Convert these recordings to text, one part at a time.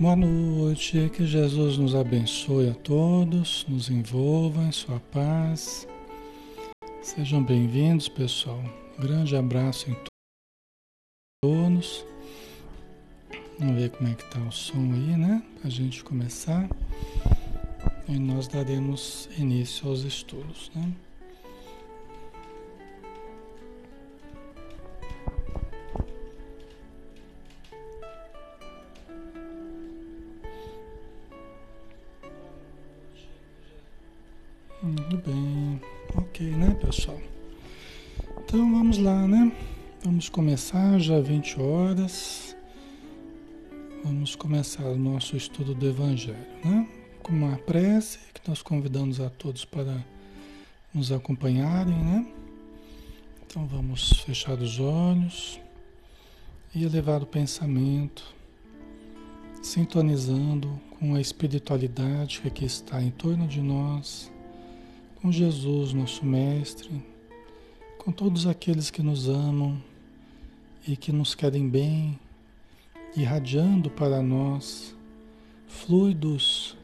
Boa noite, que Jesus nos abençoe a todos, nos envolva em sua paz. Sejam bem-vindos, pessoal. Um grande abraço em todos. Vamos ver como é que tá o som aí, né? Para a gente começar. E nós daremos início aos estudos, né? Começar já 20 horas. Vamos começar o nosso estudo do Evangelho, né? Com uma prece que nós convidamos a todos para nos acompanharem, né? Então vamos fechar os olhos e elevar o pensamento, sintonizando com a espiritualidade que aqui está em torno de nós com Jesus, nosso Mestre, com todos aqueles que nos amam e que nos querem bem, irradiando para nós fluidos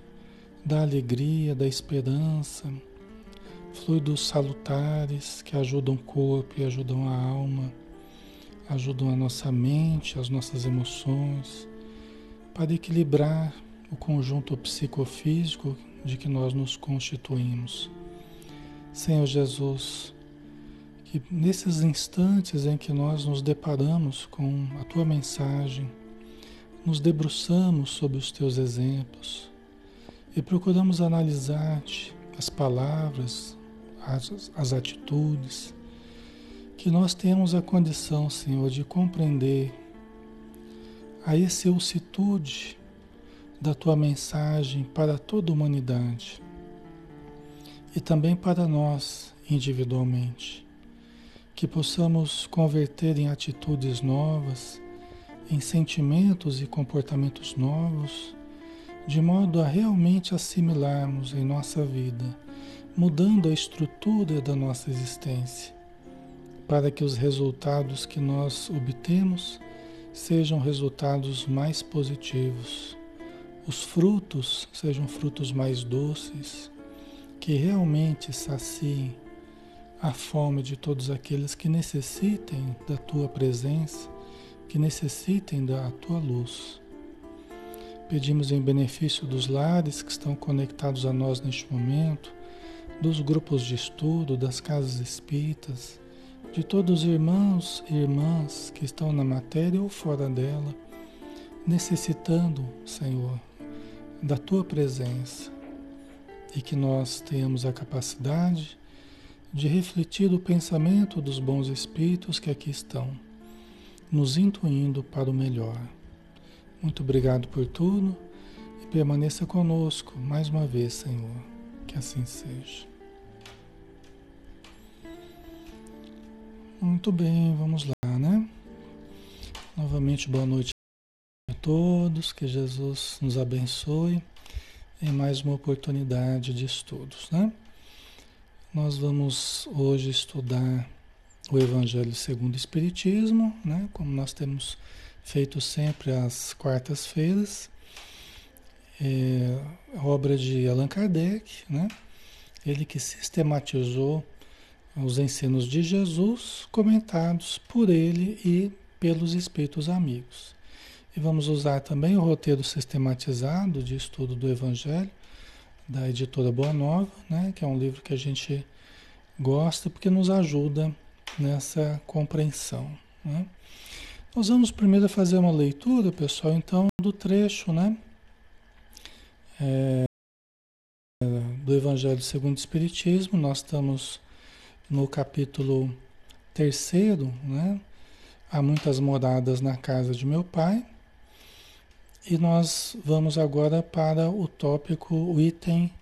da alegria, da esperança, fluidos salutares que ajudam o corpo e ajudam a alma, ajudam a nossa mente, as nossas emoções, para equilibrar o conjunto psicofísico de que nós nos constituímos. Senhor Jesus, que nesses instantes em que nós nos deparamos com a tua mensagem, nos debruçamos sobre os teus exemplos e procuramos analisar-te, as palavras, as, as atitudes, que nós temos a condição, Senhor, de compreender a excelsitude da tua mensagem para toda a humanidade e também para nós individualmente. Que possamos converter em atitudes novas, em sentimentos e comportamentos novos, de modo a realmente assimilarmos em nossa vida, mudando a estrutura da nossa existência, para que os resultados que nós obtemos sejam resultados mais positivos, os frutos sejam frutos mais doces que realmente saciem a fome de todos aqueles que necessitem da tua presença, que necessitem da tua luz. Pedimos em benefício dos lares que estão conectados a nós neste momento, dos grupos de estudo, das casas espíritas, de todos os irmãos e irmãs que estão na matéria ou fora dela, necessitando, Senhor, da tua presença e que nós tenhamos a capacidade de refletir o pensamento dos bons espíritos que aqui estão, nos intuindo para o melhor. Muito obrigado por tudo e permaneça conosco mais uma vez, Senhor. Que assim seja. Muito bem, vamos lá, né? Novamente, boa noite a todos, que Jesus nos abençoe em mais uma oportunidade de estudos, né? Nós vamos hoje estudar o Evangelho segundo o Espiritismo, né? Como nós temos feito sempre às quartas-feiras, é, obra de Allan Kardec, né? Ele que sistematizou os ensinos de Jesus comentados por ele e pelos espíritos amigos. E vamos usar também o roteiro sistematizado de estudo do Evangelho, da editora Boa Nova, né? que é um livro que a gente gosta porque nos ajuda nessa compreensão. Né? Nós vamos primeiro fazer uma leitura, pessoal, então, do trecho, né? É, do Evangelho segundo o Espiritismo. Nós estamos no capítulo terceiro, né? Há muitas moradas na casa de meu pai. E nós vamos agora para o tópico, o item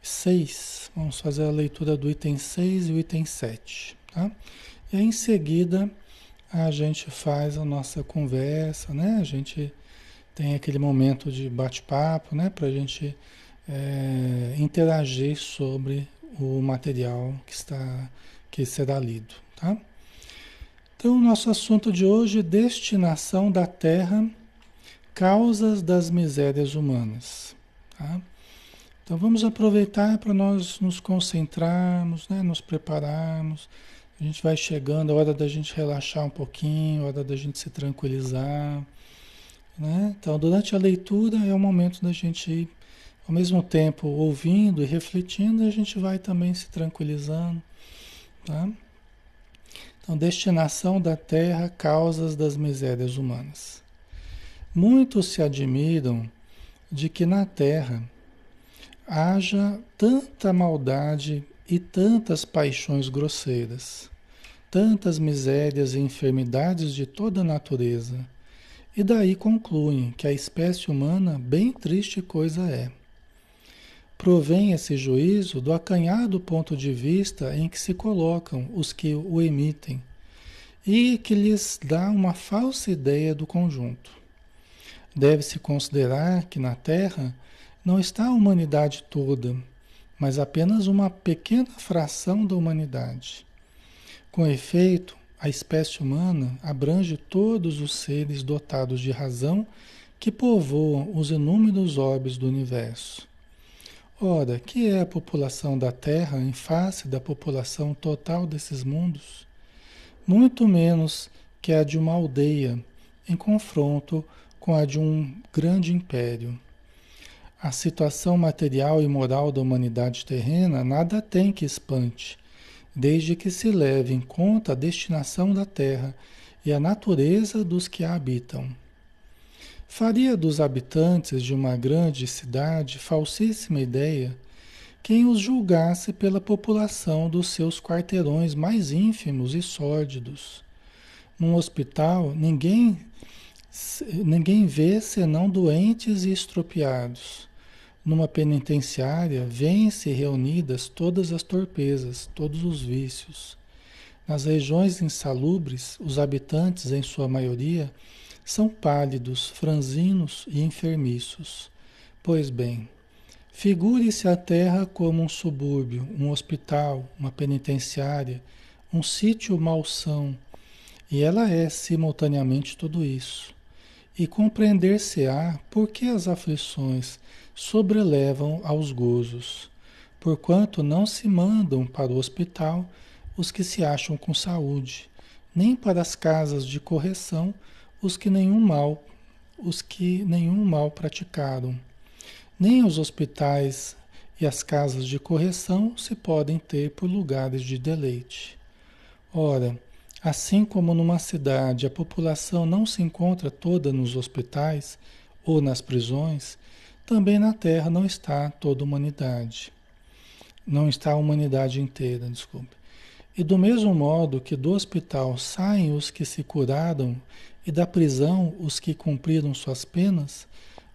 6. Vamos fazer a leitura do item 6 e o item 7. Tá? E aí, em seguida a gente faz a nossa conversa, né? A gente tem aquele momento de bate-papo, né? Para a gente é, interagir sobre o material que está que será lido, tá? Então, o nosso assunto de hoje é destinação da Terra causas das misérias humanas. Tá? Então vamos aproveitar para nós nos concentrarmos, né? nos prepararmos. A gente vai chegando, a hora da gente relaxar um pouquinho, a hora da gente se tranquilizar. Né? Então, durante a leitura é o momento da gente ir, ao mesmo tempo, ouvindo e refletindo, a gente vai também se tranquilizando. Tá? Então, destinação da terra, causas das misérias humanas. Muitos se admiram de que na terra haja tanta maldade e tantas paixões grosseiras, tantas misérias e enfermidades de toda natureza, e daí concluem que a espécie humana bem triste coisa é. Provém esse juízo do acanhado ponto de vista em que se colocam os que o emitem e que lhes dá uma falsa ideia do conjunto. Deve-se considerar que na Terra não está a humanidade toda, mas apenas uma pequena fração da humanidade. Com efeito, a espécie humana abrange todos os seres dotados de razão que povoam os inúmeros orbes do universo. Ora, que é a população da Terra em face da população total desses mundos? Muito menos que a de uma aldeia em confronto com a de um grande império. A situação material e moral da humanidade terrena nada tem que espante, desde que se leve em conta a destinação da terra e a natureza dos que a habitam. Faria dos habitantes de uma grande cidade falsíssima ideia quem os julgasse pela população dos seus quarteirões mais ínfimos e sórdidos. Num hospital, ninguém Ninguém vê senão doentes e estropiados. Numa penitenciária, vêm-se reunidas todas as torpezas, todos os vícios. Nas regiões insalubres, os habitantes, em sua maioria, são pálidos, franzinos e enfermiços. Pois bem, figure-se a terra como um subúrbio, um hospital, uma penitenciária, um sítio malsão, e ela é simultaneamente tudo isso e compreender-se-á por que as aflições sobrelevam aos gozos, porquanto não se mandam para o hospital os que se acham com saúde, nem para as casas de correção os que nenhum mal, os que nenhum mal praticaram. Nem os hospitais e as casas de correção se podem ter por lugares de deleite. Ora, Assim como numa cidade a população não se encontra toda nos hospitais ou nas prisões, também na Terra não está toda a humanidade. Não está a humanidade inteira, desculpe. E do mesmo modo que do hospital saem os que se curaram e da prisão os que cumpriram suas penas,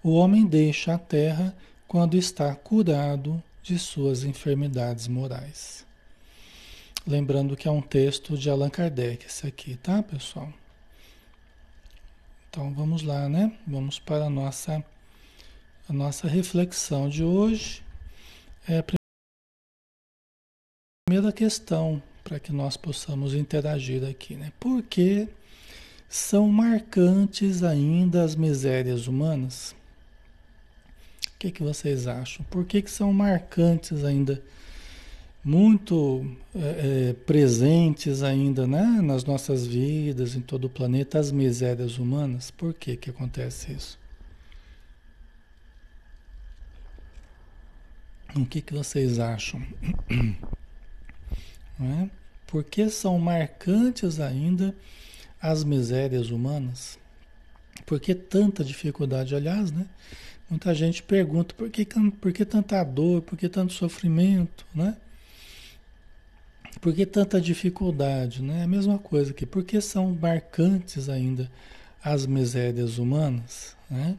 o homem deixa a terra quando está curado de suas enfermidades morais. Lembrando que é um texto de Allan Kardec, esse aqui, tá, pessoal? Então vamos lá, né? Vamos para a nossa, a nossa reflexão de hoje. É a primeira questão para que nós possamos interagir aqui, né? Por que são marcantes ainda as misérias humanas? O que, que vocês acham? Por que, que são marcantes ainda muito é, é, presentes ainda né, nas nossas vidas, em todo o planeta, as misérias humanas. Por que, que acontece isso? O que, que vocês acham? É? Por que são marcantes ainda as misérias humanas? Por que tanta dificuldade? Aliás, né? Muita gente pergunta por que, por que tanta dor, por que tanto sofrimento, né? Por que tanta dificuldade? Né? É a mesma coisa que por que são marcantes ainda as misérias humanas? Né?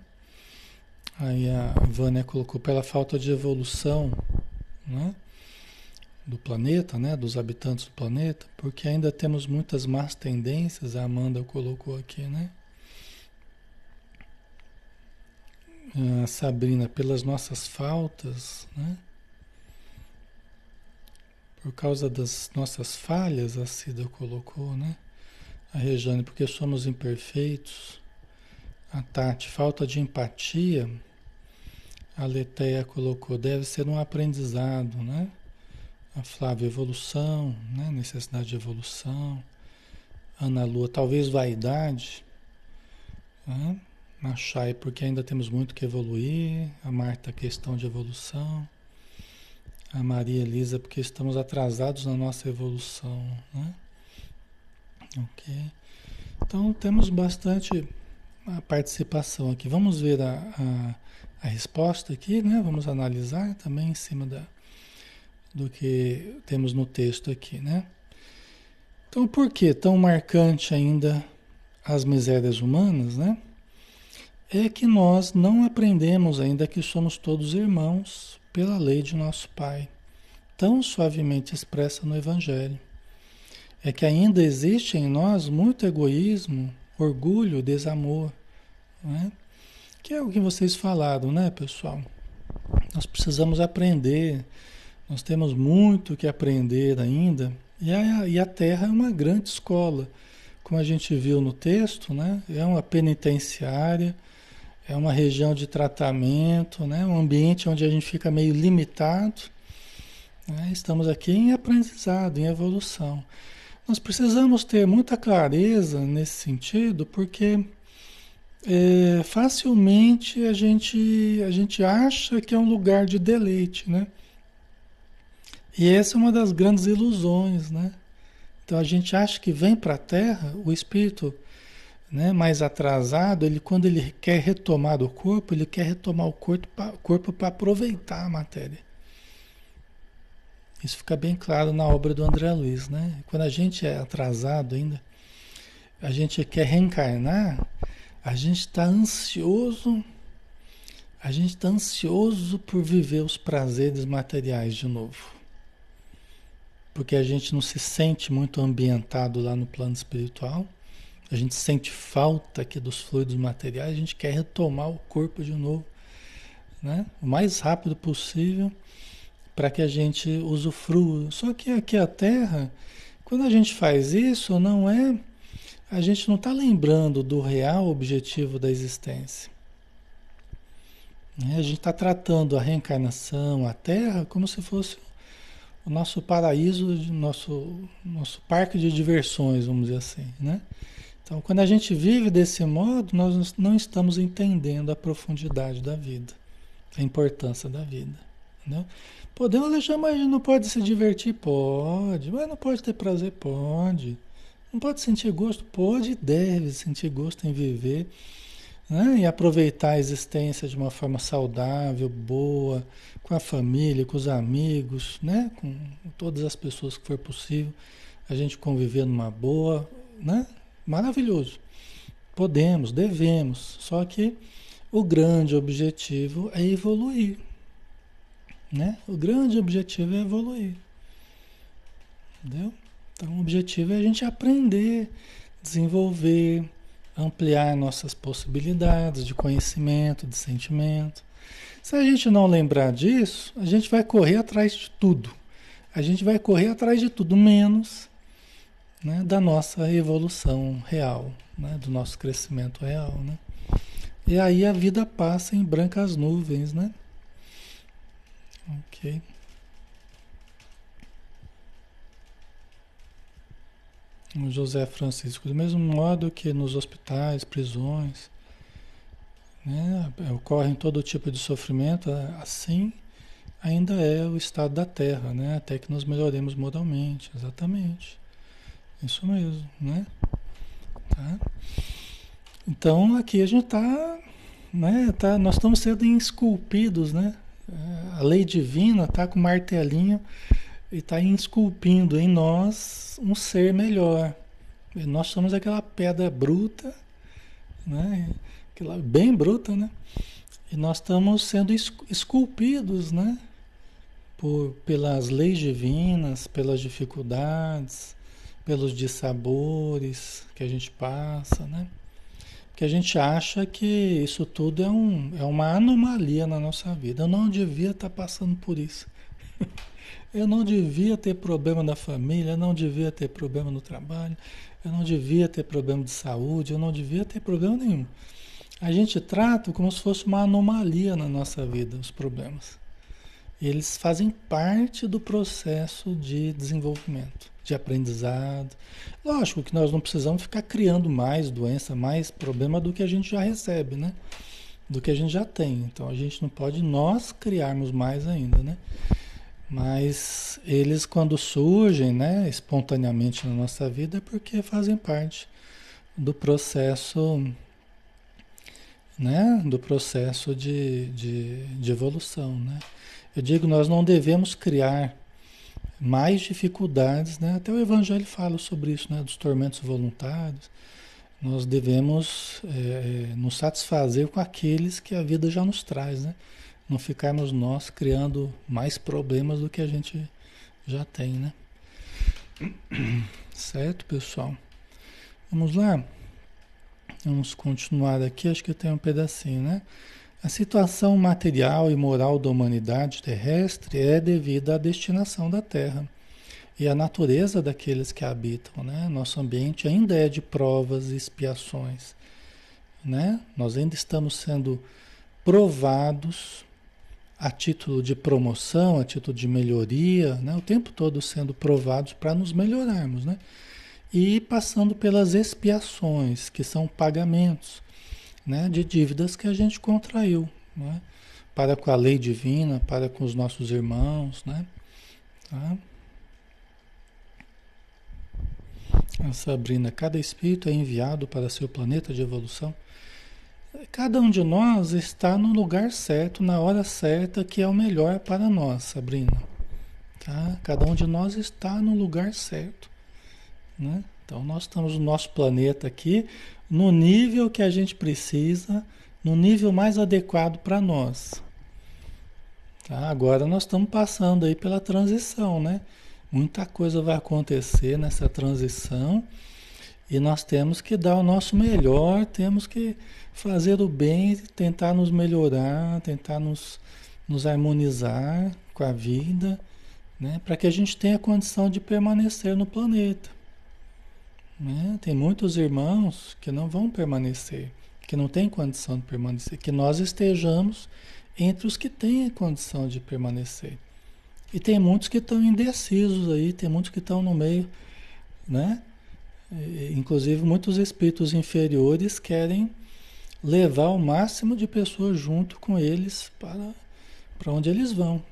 Aí a Vânia colocou pela falta de evolução né? do planeta, né? dos habitantes do planeta, porque ainda temos muitas más tendências, a Amanda colocou aqui, né? A Sabrina, pelas nossas faltas, né? Por causa das nossas falhas, a Cida colocou, né? A Rejane, porque somos imperfeitos. A Tati, falta de empatia, a Leteia colocou, deve ser um aprendizado, né? A Flávia, evolução, né? necessidade de evolução. Ana Lua, talvez vaidade. Né? A Chay, porque ainda temos muito que evoluir. A Marta, questão de evolução. A Maria Elisa, porque estamos atrasados na nossa evolução. Né? Ok. Então temos bastante a participação aqui. Vamos ver a, a, a resposta aqui, né? Vamos analisar também em cima da, do que temos no texto aqui, né? Então, por que tão marcante ainda as misérias humanas, né? É que nós não aprendemos ainda que somos todos irmãos pela lei de nosso Pai, tão suavemente expressa no Evangelho. É que ainda existe em nós muito egoísmo, orgulho, desamor, né? Que é o que vocês falaram, né, pessoal? Nós precisamos aprender nós temos muito que aprender ainda. E a, e a Terra é uma grande escola. Como a gente viu no texto, né? é uma penitenciária, é uma região de tratamento, né? um ambiente onde a gente fica meio limitado. Né? Estamos aqui em aprendizado, em evolução. Nós precisamos ter muita clareza nesse sentido, porque é, facilmente a gente, a gente acha que é um lugar de deleite, né? E essa é uma das grandes ilusões, né? Então a gente acha que vem para a Terra, o espírito né, mais atrasado, ele quando ele quer retomar o corpo, ele quer retomar o corpo para aproveitar a matéria. Isso fica bem claro na obra do André Luiz, né? Quando a gente é atrasado ainda, a gente quer reencarnar, a gente está ansioso, a gente está ansioso por viver os prazeres materiais de novo porque a gente não se sente muito ambientado lá no plano espiritual. A gente sente falta aqui dos fluidos materiais, a gente quer retomar o corpo de novo, né? O mais rápido possível para que a gente usufrua. Só que aqui a Terra, quando a gente faz isso, não é a gente não está lembrando do real objetivo da existência. A gente está tratando a reencarnação, a Terra, como se fosse o nosso paraíso, nosso, nosso parque de diversões, vamos dizer assim, né? Então, quando a gente vive desse modo, nós não estamos entendendo a profundidade da vida, a importância da vida, entendeu? Podemos deixar, mas não pode se divertir? Pode. Mas não pode ter prazer? Pode. Não pode sentir gosto? Pode e deve sentir gosto em viver né? e aproveitar a existência de uma forma saudável, boa, com a família, com os amigos, né? com todas as pessoas que for possível, a gente conviver numa boa, né? Maravilhoso. Podemos, devemos, só que o grande objetivo é evoluir. Né? O grande objetivo é evoluir. Entendeu? Então o objetivo é a gente aprender, desenvolver, ampliar nossas possibilidades de conhecimento, de sentimento. Se a gente não lembrar disso, a gente vai correr atrás de tudo. A gente vai correr atrás de tudo, menos né, da nossa evolução real, né, do nosso crescimento real. Né? E aí a vida passa em brancas nuvens, né? Ok. o José Francisco, do mesmo modo que nos hospitais, prisões, né, ocorre todo tipo de sofrimento, assim ainda é o estado da Terra, né, até que nos melhoremos moralmente, exatamente. Isso mesmo, né? Tá? Então aqui a gente está, né, tá, nós estamos sendo esculpidos, né? A lei divina está com martelinho e está esculpindo em nós um ser melhor. E nós somos aquela pedra bruta, né? Aquela bem bruta, né? E nós estamos sendo esculpidos, né? Por, pelas leis divinas, pelas dificuldades, pelos dissabores que a gente passa, né? Que a gente acha que isso tudo é, um, é uma anomalia na nossa vida. Eu não devia estar passando por isso. Eu não devia ter problema na família, eu não devia ter problema no trabalho, eu não devia ter problema de saúde, eu não devia ter problema nenhum. A gente trata como se fosse uma anomalia na nossa vida, os problemas. Eles fazem parte do processo de desenvolvimento, de aprendizado. Lógico que nós não precisamos ficar criando mais doença, mais problema do que a gente já recebe, né? Do que a gente já tem. Então a gente não pode nós criarmos mais ainda, né? Mas eles quando surgem, né, espontaneamente na nossa vida é porque fazem parte do processo né, do processo de, de, de evolução. Né? Eu digo, nós não devemos criar mais dificuldades, né? até o Evangelho fala sobre isso, né? dos tormentos voluntários. Nós devemos é, nos satisfazer com aqueles que a vida já nos traz, né? não ficarmos nós criando mais problemas do que a gente já tem. Né? Certo, pessoal? Vamos lá? Vamos continuar aqui, acho que tem um pedacinho, né? A situação material e moral da humanidade terrestre é devida à destinação da Terra e à natureza daqueles que a habitam, né? Nosso ambiente ainda é de provas e expiações, né? Nós ainda estamos sendo provados a título de promoção, a título de melhoria, né? O tempo todo sendo provados para nos melhorarmos, né? e passando pelas expiações, que são pagamentos né, de dívidas que a gente contraiu, né, para com a lei divina, para com os nossos irmãos. Né, tá? A Sabrina, cada espírito é enviado para seu planeta de evolução. Cada um de nós está no lugar certo, na hora certa, que é o melhor para nós, Sabrina. Tá? Cada um de nós está no lugar certo. Né? Então nós estamos no nosso planeta aqui, no nível que a gente precisa, no nível mais adequado para nós. Tá? Agora nós estamos passando aí pela transição, né? Muita coisa vai acontecer nessa transição e nós temos que dar o nosso melhor, temos que fazer o bem, tentar nos melhorar, tentar nos, nos harmonizar com a vida, né? para que a gente tenha condição de permanecer no planeta. Né? Tem muitos irmãos que não vão permanecer, que não têm condição de permanecer, que nós estejamos entre os que têm condição de permanecer. E tem muitos que estão indecisos aí, tem muitos que estão no meio, né? Inclusive muitos espíritos inferiores querem levar o máximo de pessoas junto com eles para, para onde eles vão.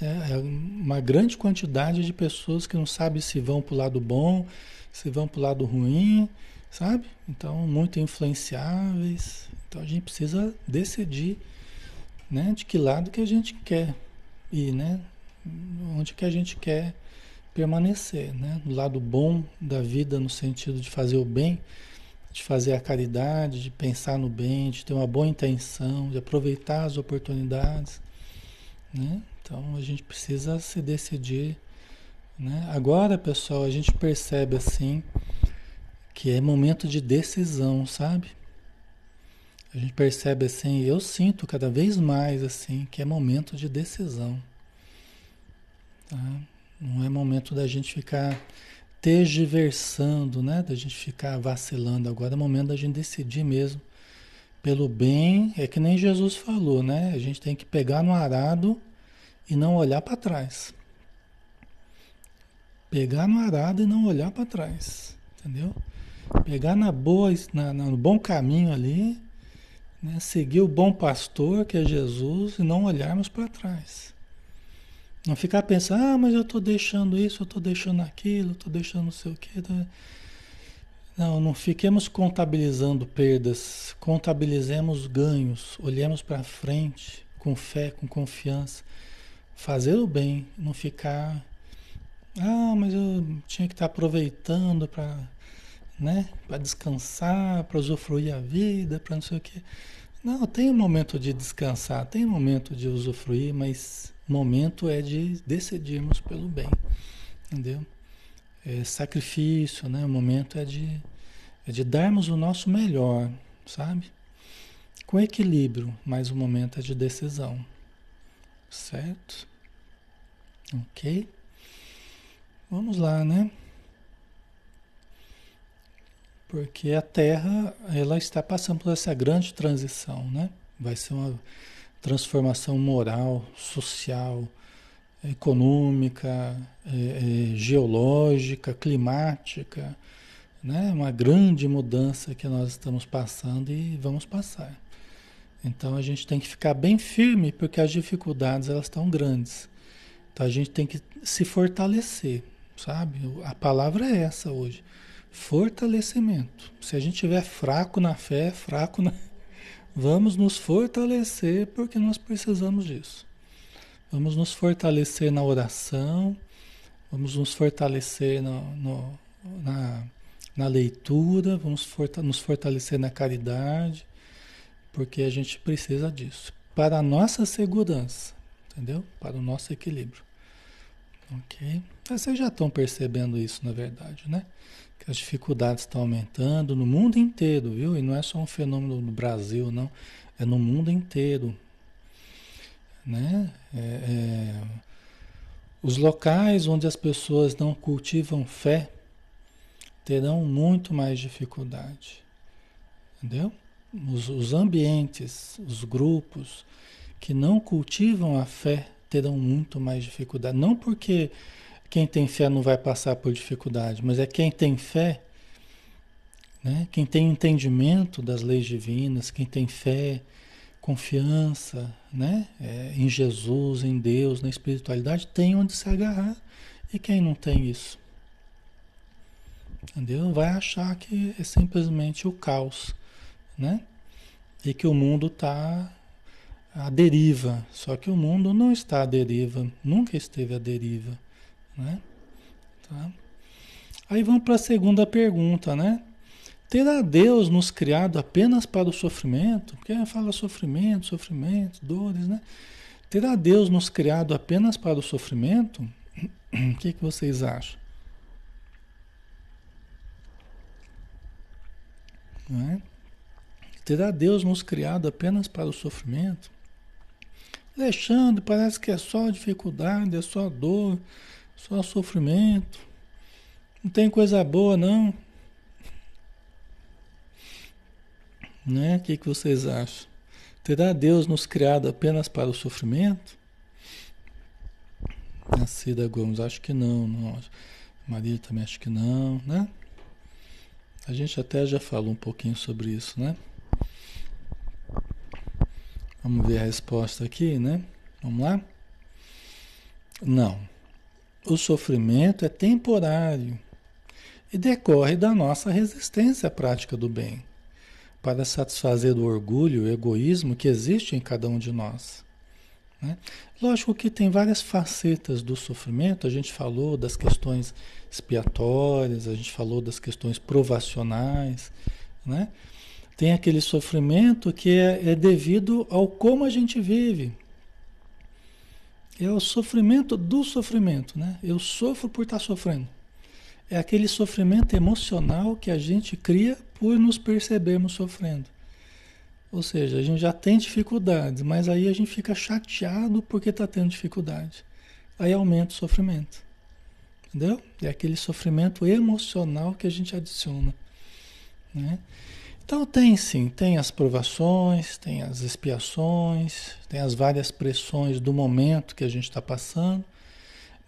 É uma grande quantidade de pessoas que não sabem se vão para o lado bom, se vão para o lado ruim, sabe? Então, muito influenciáveis. Então, a gente precisa decidir né, de que lado que a gente quer ir, né? Onde que a gente quer permanecer, né? Do lado bom da vida, no sentido de fazer o bem, de fazer a caridade, de pensar no bem, de ter uma boa intenção, de aproveitar as oportunidades, né? Então a gente precisa se decidir. Né? Agora, pessoal, a gente percebe assim que é momento de decisão, sabe? A gente percebe assim, eu sinto cada vez mais assim que é momento de decisão. Tá? Não é momento da gente ficar tergiversando, né? Da gente ficar vacilando. Agora é momento da gente decidir mesmo pelo bem. É que nem Jesus falou, né? A gente tem que pegar no arado e não olhar para trás. Pegar no arado e não olhar para trás, entendeu? Pegar na boa, na, no bom caminho ali, né? seguir o bom pastor que é Jesus e não olharmos para trás. Não ficar pensando, ah, mas eu estou deixando isso, eu estou deixando aquilo, estou deixando não sei o quê. Tá? Não, não fiquemos contabilizando perdas, contabilizemos ganhos, olhemos para frente com fé, com confiança fazer o bem, não ficar. Ah, mas eu tinha que estar aproveitando para né, descansar, para usufruir a vida, para não sei o quê. Não, tem um momento de descansar, tem um momento de usufruir, mas momento é de decidirmos pelo bem, entendeu? É sacrifício, né? O momento é de, é de darmos o nosso melhor, sabe? Com equilíbrio, mas o momento é de decisão, certo? Ok? Vamos lá, né? Porque a Terra, ela está passando por essa grande transição, né? Vai ser uma transformação moral, social, econômica, é, é, geológica, climática, né? Uma grande mudança que nós estamos passando e vamos passar. Então a gente tem que ficar bem firme porque as dificuldades elas estão grandes. Então a gente tem que se fortalecer, sabe? A palavra é essa hoje. Fortalecimento. Se a gente estiver fraco na fé, fraco na... Vamos nos fortalecer porque nós precisamos disso. Vamos nos fortalecer na oração, vamos nos fortalecer no, no, na, na leitura, vamos forta nos fortalecer na caridade, porque a gente precisa disso. Para a nossa segurança, entendeu? Para o nosso equilíbrio. Ok? Vocês já estão percebendo isso, na verdade, né? Que as dificuldades estão aumentando no mundo inteiro, viu? E não é só um fenômeno no Brasil, não. É no mundo inteiro. Né? É, é... Os locais onde as pessoas não cultivam fé terão muito mais dificuldade. Entendeu? Os, os ambientes, os grupos que não cultivam a fé terão muito mais dificuldade. Não porque quem tem fé não vai passar por dificuldade, mas é quem tem fé, né? quem tem entendimento das leis divinas, quem tem fé, confiança né? É, em Jesus, em Deus, na espiritualidade, tem onde se agarrar. E quem não tem isso? Entendeu? Vai achar que é simplesmente o caos, né? E que o mundo está à deriva. Só que o mundo não está à deriva, nunca esteve à deriva, né? Tá? Aí vamos para a segunda pergunta, né? Terá Deus nos criado apenas para o sofrimento? Porque fala sofrimento, sofrimento, dores, né? Terá Deus nos criado apenas para o sofrimento? O que, que vocês acham? Não é? Terá Deus nos criado apenas para o sofrimento? Alexandre, parece que é só dificuldade, é só dor, só sofrimento. Não tem coisa boa, não. Né? O que, que vocês acham? Terá Deus nos criado apenas para o sofrimento? A Gomes, acho que não, não. Maria também acho que não, né? A gente até já falou um pouquinho sobre isso, né? Vamos ver a resposta aqui, né? Vamos lá? Não. O sofrimento é temporário e decorre da nossa resistência à prática do bem, para satisfazer o orgulho o egoísmo que existe em cada um de nós. Né? Lógico que tem várias facetas do sofrimento, a gente falou das questões expiatórias, a gente falou das questões provacionais, né? Tem aquele sofrimento que é, é devido ao como a gente vive. É o sofrimento do sofrimento, né? Eu sofro por estar sofrendo. É aquele sofrimento emocional que a gente cria por nos percebermos sofrendo. Ou seja, a gente já tem dificuldades, mas aí a gente fica chateado porque está tendo dificuldade. Aí aumenta o sofrimento. Entendeu? É aquele sofrimento emocional que a gente adiciona. Né? Então tem sim, tem as provações, tem as expiações, tem as várias pressões do momento que a gente está passando,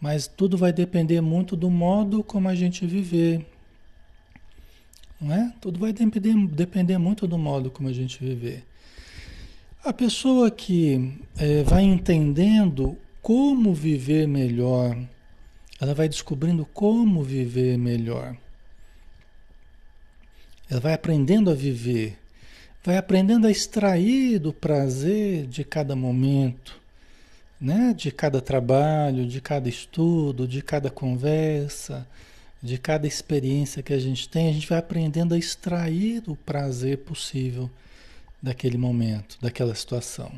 mas tudo vai depender muito do modo como a gente viver. Não é? Tudo vai depender, depender muito do modo como a gente viver. A pessoa que é, vai entendendo como viver melhor, ela vai descobrindo como viver melhor. Ela vai aprendendo a viver, vai aprendendo a extrair do prazer de cada momento, né? de cada trabalho, de cada estudo, de cada conversa, de cada experiência que a gente tem, a gente vai aprendendo a extrair o prazer possível daquele momento, daquela situação.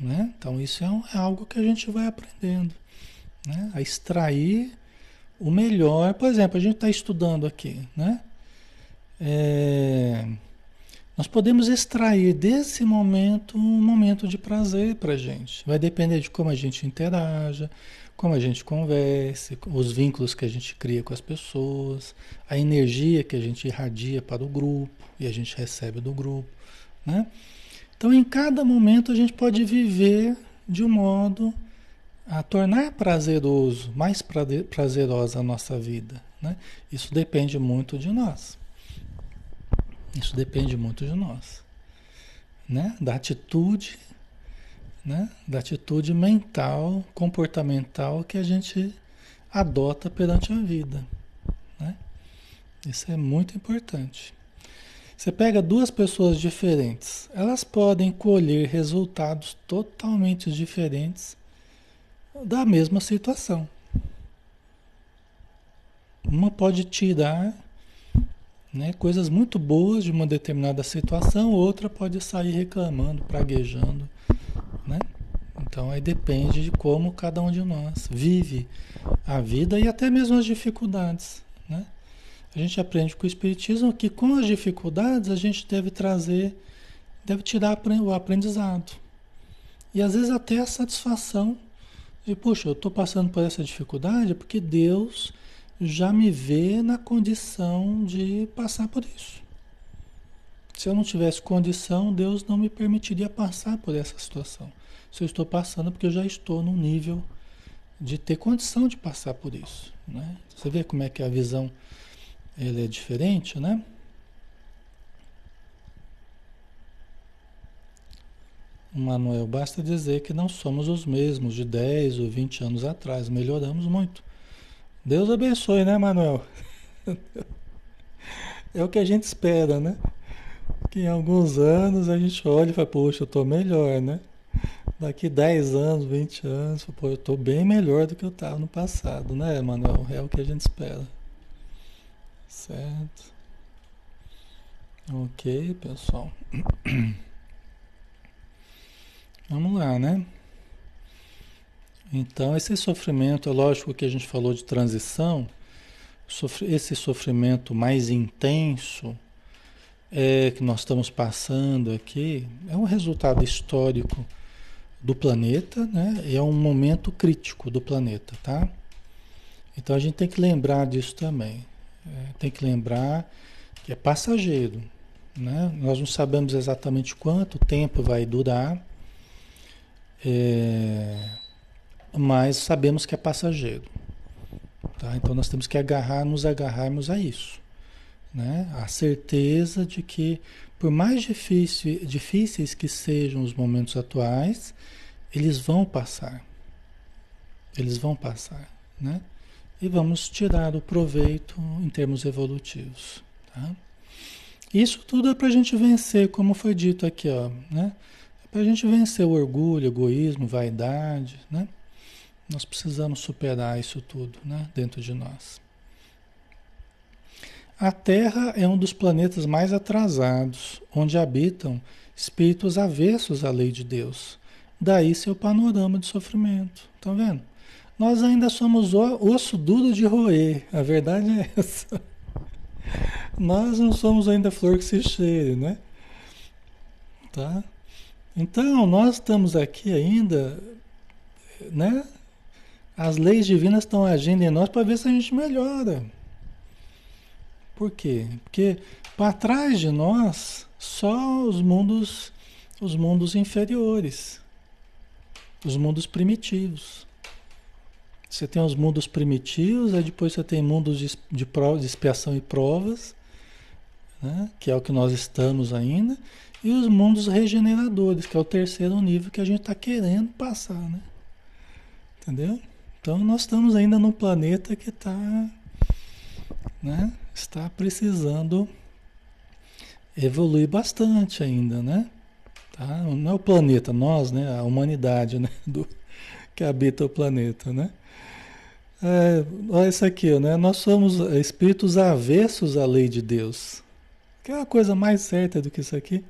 Né? Então isso é, um, é algo que a gente vai aprendendo, né? a extrair o melhor. Por exemplo, a gente está estudando aqui, né? É, nós podemos extrair desse momento um momento de prazer para a gente. Vai depender de como a gente interaja, como a gente converse, os vínculos que a gente cria com as pessoas, a energia que a gente irradia para o grupo e a gente recebe do grupo, né? Então, em cada momento a gente pode viver de um modo a tornar prazeroso, mais prazerosa a nossa vida, né? Isso depende muito de nós. Isso depende muito de nós, né? Da atitude, né? Da atitude mental, comportamental que a gente adota perante a vida, né? Isso é muito importante. Você pega duas pessoas diferentes, elas podem colher resultados totalmente diferentes da mesma situação. Uma pode tirar né, coisas muito boas de uma determinada situação, outra pode sair reclamando, praguejando. Né? Então aí depende de como cada um de nós vive a vida e até mesmo as dificuldades. Né? A gente aprende com o Espiritismo que com as dificuldades a gente deve trazer, deve tirar o aprendizado. E às vezes até a satisfação de, puxa, eu estou passando por essa dificuldade porque Deus já me vê na condição de passar por isso. Se eu não tivesse condição, Deus não me permitiria passar por essa situação. Se eu estou passando, porque eu já estou num nível de ter condição de passar por isso. Né? Você vê como é que a visão ele é diferente, né? Manuel, basta dizer que não somos os mesmos de 10 ou 20 anos atrás, melhoramos muito. Deus abençoe, né, Manuel? É o que a gente espera, né? Que em alguns anos a gente olha e fala, poxa, eu tô melhor, né? Daqui 10 anos, 20 anos, pô, eu tô bem melhor do que eu estava no passado, né, Manuel? É o que a gente espera. Certo. Ok, pessoal. Vamos lá, né? Então, esse sofrimento, é lógico que a gente falou de transição, esse sofrimento mais intenso é, que nós estamos passando aqui é um resultado histórico do planeta, né? E é um momento crítico do planeta, tá? Então a gente tem que lembrar disso também. É, tem que lembrar que é passageiro, né? Nós não sabemos exatamente quanto tempo vai durar. É, mas sabemos que é passageiro. Tá? Então nós temos que agarrar, nos agarrarmos a isso. Né? A certeza de que, por mais difícil, difíceis que sejam os momentos atuais, eles vão passar. Eles vão passar. Né? E vamos tirar o proveito em termos evolutivos. Tá? Isso tudo é para a gente vencer, como foi dito aqui, ó, né? É para a gente vencer o orgulho, egoísmo, vaidade, né? Nós precisamos superar isso tudo né, dentro de nós. A Terra é um dos planetas mais atrasados, onde habitam espíritos avessos à lei de Deus. Daí seu panorama de sofrimento. Estão vendo? Nós ainda somos osso duro de roer. A verdade é essa. Nós não somos ainda flor que se cheire, né? Tá? Então, nós estamos aqui ainda, né? As leis divinas estão agindo em nós para ver se a gente melhora. Por quê? Porque para trás de nós só os mundos, os mundos inferiores, os mundos primitivos. Você tem os mundos primitivos, aí depois você tem mundos de, de, de expiação e provas, né? que é o que nós estamos ainda, e os mundos regeneradores, que é o terceiro nível que a gente está querendo passar, né? Entendeu? Então nós estamos ainda num planeta que está, né, está precisando evoluir bastante ainda, né? Tá? Não é o planeta, nós, né? A humanidade, né? Do, que habita o planeta, né? É, olha isso aqui, né? Nós somos espíritos avessos à lei de Deus. Que é uma coisa mais certa do que isso aqui.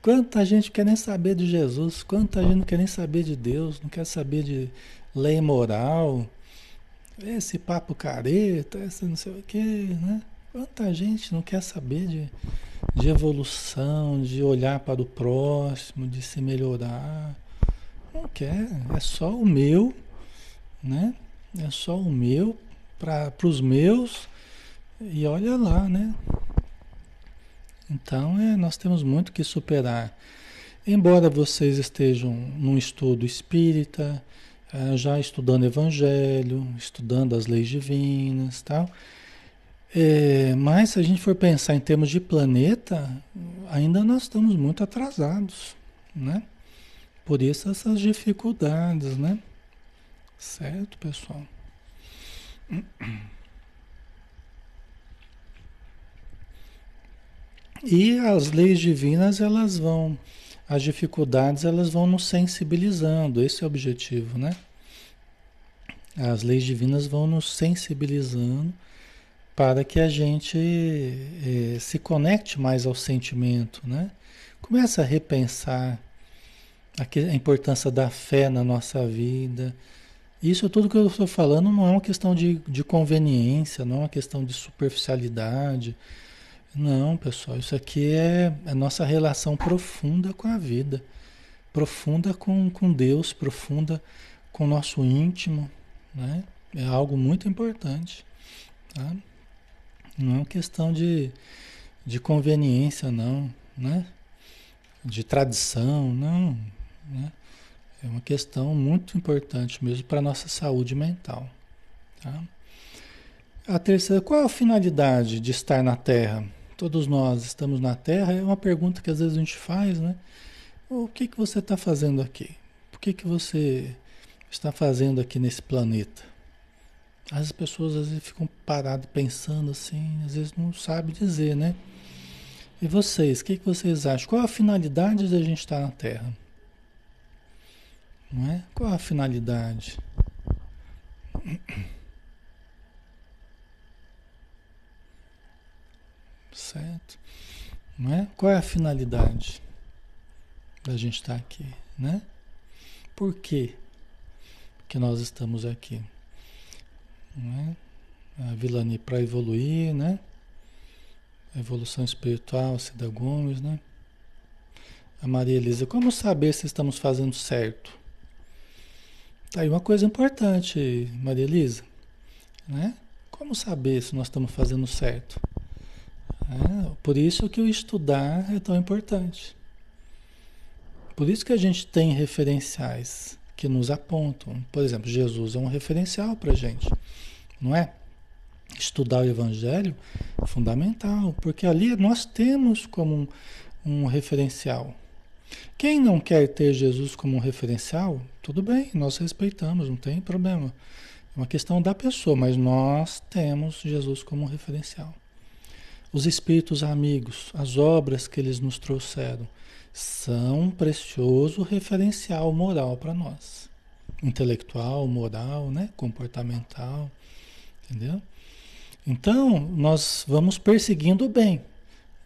Quanta gente quer nem saber de Jesus, quanta gente não quer nem saber de Deus, não quer saber de, lei moral, esse papo careta, esse não sei o que, né? Quanta gente não quer saber de, de evolução, de olhar para o próximo, de se melhorar. Não quer, é só o meu, né? É só o meu para os meus e olha lá, né? Então é, nós temos muito que superar. Embora vocês estejam num estudo espírita, já estudando Evangelho, estudando as leis divinas, tal. É, mas se a gente for pensar em termos de planeta, ainda nós estamos muito atrasados, né? Por isso essas dificuldades, né? Certo, pessoal? E as leis divinas, elas vão, as dificuldades, elas vão nos sensibilizando, esse é o objetivo, né? As leis divinas vão nos sensibilizando para que a gente eh, se conecte mais ao sentimento, né? Comece a repensar a, a importância da fé na nossa vida. Isso tudo que eu estou falando não é uma questão de, de conveniência, não é uma questão de superficialidade, não, pessoal, isso aqui é a nossa relação profunda com a vida, profunda com, com Deus, profunda com o nosso íntimo, né? É algo muito importante, tá? Não é uma questão de, de conveniência, não, né? De tradição, não, né? É uma questão muito importante mesmo para a nossa saúde mental, tá? A terceira, qual a finalidade de estar na Terra? Todos nós estamos na Terra, é uma pergunta que às vezes a gente faz, né? O que, que você está fazendo aqui? O que, que você está fazendo aqui nesse planeta? As pessoas às vezes ficam paradas pensando assim, às vezes não sabem dizer, né? E vocês, o que, que vocês acham? Qual a finalidade de a gente estar na Terra? Não é? Qual a finalidade? Certo? É? Qual é a finalidade da gente estar aqui, né? Por quê que nós estamos aqui? Não é? A Vilani para evoluir, né? A evolução espiritual, Cida Gomes, né? A Maria Elisa, como saber se estamos fazendo certo? Tá aí uma coisa importante, Maria Elisa, né? Como saber se nós estamos fazendo certo? É, por isso que o estudar é tão importante. Por isso que a gente tem referenciais que nos apontam. Por exemplo, Jesus é um referencial para gente, não é? Estudar o Evangelho é fundamental, porque ali nós temos como um, um referencial. Quem não quer ter Jesus como um referencial, tudo bem, nós respeitamos, não tem problema. É uma questão da pessoa, mas nós temos Jesus como um referencial os espíritos amigos, as obras que eles nos trouxeram, são um precioso referencial moral para nós. Intelectual, moral, né? comportamental, entendeu? Então, nós vamos perseguindo o bem.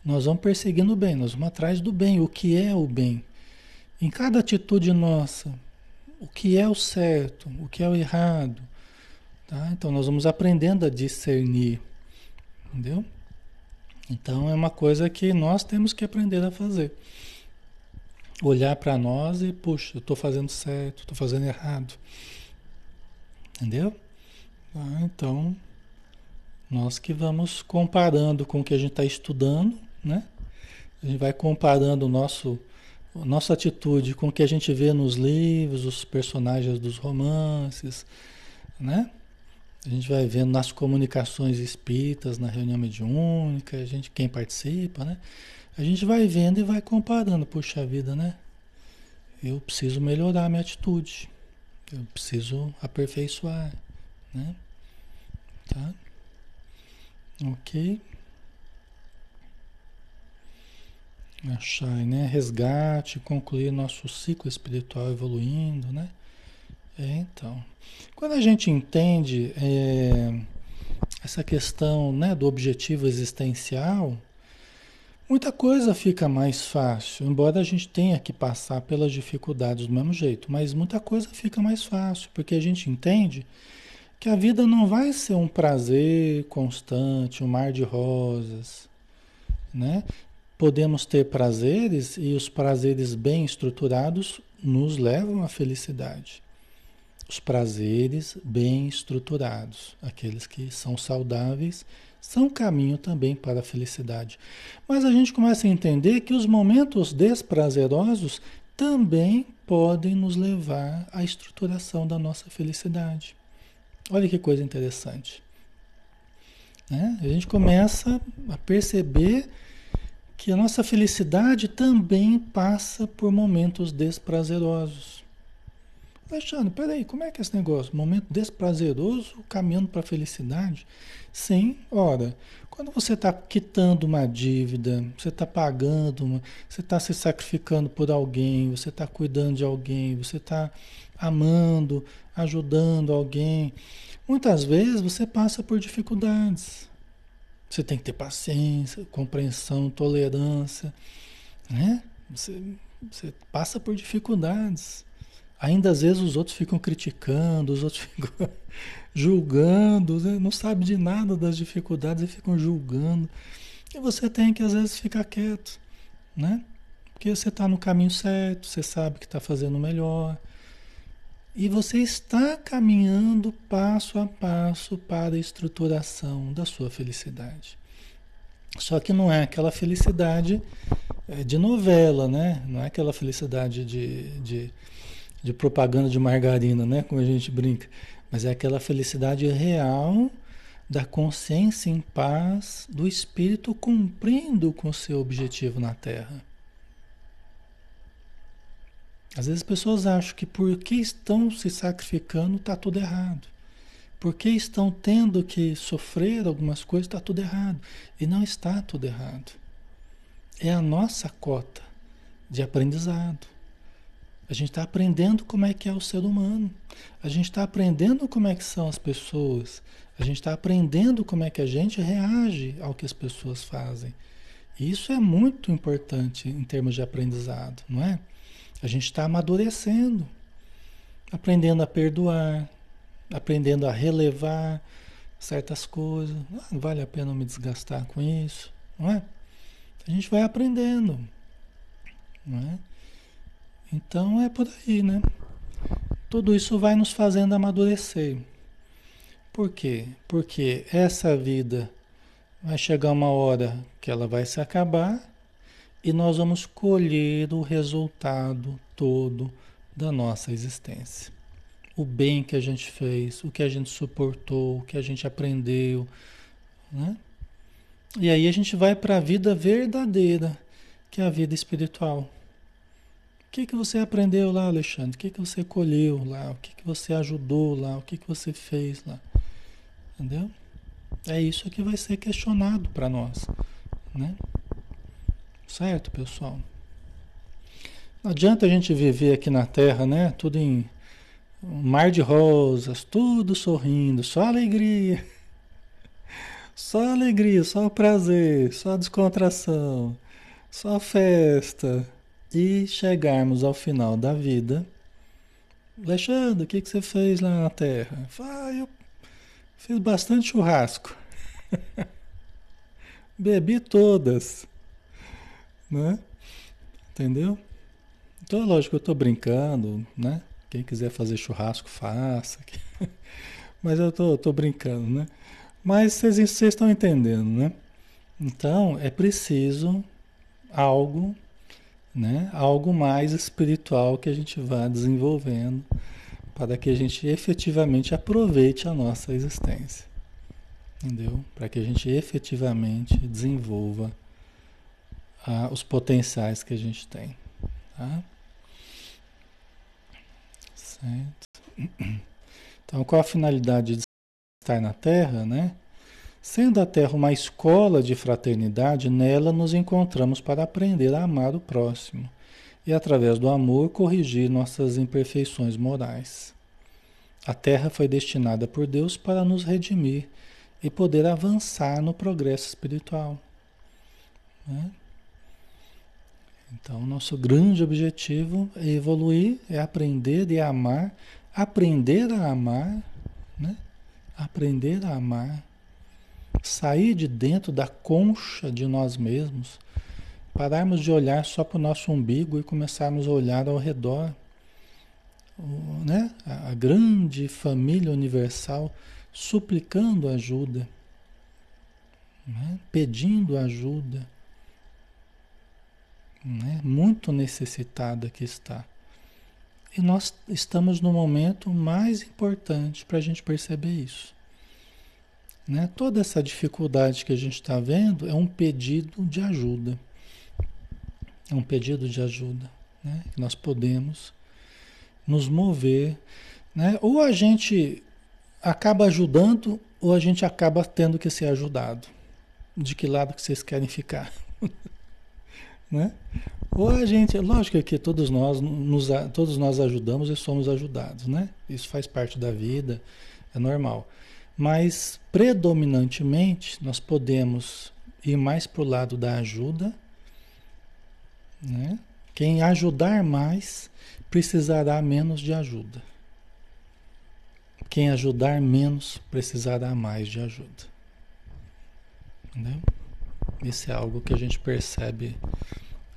Nós vamos perseguindo o bem, nós vamos atrás do bem. O que é o bem? Em cada atitude nossa, o que é o certo, o que é o errado. Tá? Então, nós vamos aprendendo a discernir. Entendeu? Então é uma coisa que nós temos que aprender a fazer. Olhar para nós e, puxa, eu estou fazendo certo, estou fazendo errado. Entendeu? Ah, então, nós que vamos comparando com o que a gente está estudando, né? A gente vai comparando o nosso, a nossa atitude com o que a gente vê nos livros, os personagens dos romances, né? A gente vai vendo nas comunicações espíritas, na reunião mediúnica, a gente, quem participa, né? A gente vai vendo e vai comparando, puxa vida, né? Eu preciso melhorar a minha atitude. Eu preciso aperfeiçoar, né? Tá? Ok. Achar, né? Resgate, concluir nosso ciclo espiritual evoluindo, né? É, então. Quando a gente entende é, essa questão né, do objetivo existencial, muita coisa fica mais fácil, embora a gente tenha que passar pelas dificuldades do mesmo jeito, mas muita coisa fica mais fácil, porque a gente entende que a vida não vai ser um prazer constante, um mar de rosas, né? podemos ter prazeres e os prazeres bem estruturados nos levam à felicidade. Os prazeres bem estruturados, aqueles que são saudáveis, são caminho também para a felicidade. Mas a gente começa a entender que os momentos desprazerosos também podem nos levar à estruturação da nossa felicidade. Olha que coisa interessante. Né? A gente começa a perceber que a nossa felicidade também passa por momentos desprazerosos. Alexandre, peraí, como é que é esse negócio? Momento desprazeroso caminhando para a felicidade? Sim, ora, quando você está quitando uma dívida, você está pagando, uma, você está se sacrificando por alguém, você está cuidando de alguém, você está amando, ajudando alguém, muitas vezes você passa por dificuldades. Você tem que ter paciência, compreensão, tolerância, né? Você, você passa por dificuldades. Ainda às vezes os outros ficam criticando, os outros ficam julgando, né? não sabe de nada das dificuldades e ficam julgando. E você tem que às vezes ficar quieto, né? Porque você está no caminho certo, você sabe que está fazendo melhor. E você está caminhando passo a passo para a estruturação da sua felicidade. Só que não é aquela felicidade é, de novela, né? Não é aquela felicidade de, de de propaganda de margarina, né? Como a gente brinca. Mas é aquela felicidade real da consciência em paz, do espírito cumprindo com o seu objetivo na Terra. Às vezes as pessoas acham que porque estão se sacrificando está tudo errado. Porque estão tendo que sofrer algumas coisas está tudo errado. E não está tudo errado. É a nossa cota de aprendizado. A gente está aprendendo como é que é o ser humano. A gente está aprendendo como é que são as pessoas. A gente está aprendendo como é que a gente reage ao que as pessoas fazem. E isso é muito importante em termos de aprendizado, não é? A gente está amadurecendo, aprendendo a perdoar, aprendendo a relevar certas coisas. Ah, não vale a pena me desgastar com isso, não é? A gente vai aprendendo, não é? Então é por aí, né? Tudo isso vai nos fazendo amadurecer. Por quê? Porque essa vida vai chegar uma hora que ela vai se acabar e nós vamos colher o resultado todo da nossa existência. O bem que a gente fez, o que a gente suportou, o que a gente aprendeu, né? E aí a gente vai para a vida verdadeira, que é a vida espiritual que, que você aprendeu lá, Alexandre? O que, que você colheu lá? O que, que você ajudou lá? O que, que você fez lá? Entendeu? É isso que vai ser questionado para nós, né? Certo, pessoal? Não adianta a gente viver aqui na Terra, né? Tudo em mar de rosas, tudo sorrindo, só alegria. Só alegria, só prazer, só descontração, só festa, e chegarmos ao final da vida. Alexandre, o que, que você fez lá na Terra? Ah, eu fiz bastante churrasco. Bebi todas. Né? Entendeu? Então, lógico, eu estou brincando, né? Quem quiser fazer churrasco, faça. Mas eu tô, tô brincando, né? Mas vocês estão entendendo, né? Então, é preciso algo né? Algo mais espiritual que a gente vá desenvolvendo para que a gente efetivamente aproveite a nossa existência. Entendeu? Para que a gente efetivamente desenvolva ah, os potenciais que a gente tem. Tá? Certo? Então, qual a finalidade de estar na Terra, né? Sendo a Terra uma escola de fraternidade, nela nos encontramos para aprender a amar o próximo e, através do amor, corrigir nossas imperfeições morais. A Terra foi destinada por Deus para nos redimir e poder avançar no progresso espiritual. Né? Então, nosso grande objetivo é evoluir, é aprender e amar, aprender a amar, né? aprender a amar sair de dentro da concha de nós mesmos, Pararmos de olhar só para o nosso umbigo e começarmos a olhar ao redor, né? a, a grande família universal suplicando ajuda, né? pedindo ajuda, né? muito necessitada que está. E nós estamos no momento mais importante para a gente perceber isso. Né? Toda essa dificuldade que a gente está vendo é um pedido de ajuda. É um pedido de ajuda. Né? Que nós podemos nos mover. Né? Ou a gente acaba ajudando, ou a gente acaba tendo que ser ajudado. De que lado que vocês querem ficar? né? Ou a gente, lógico que todos nós, nos, todos nós ajudamos e somos ajudados, né? Isso faz parte da vida, é normal. Mas predominantemente nós podemos ir mais para o lado da ajuda, né? Quem ajudar mais precisará menos de ajuda. Quem ajudar menos precisará mais de ajuda. Entendeu? Isso é algo que a gente percebe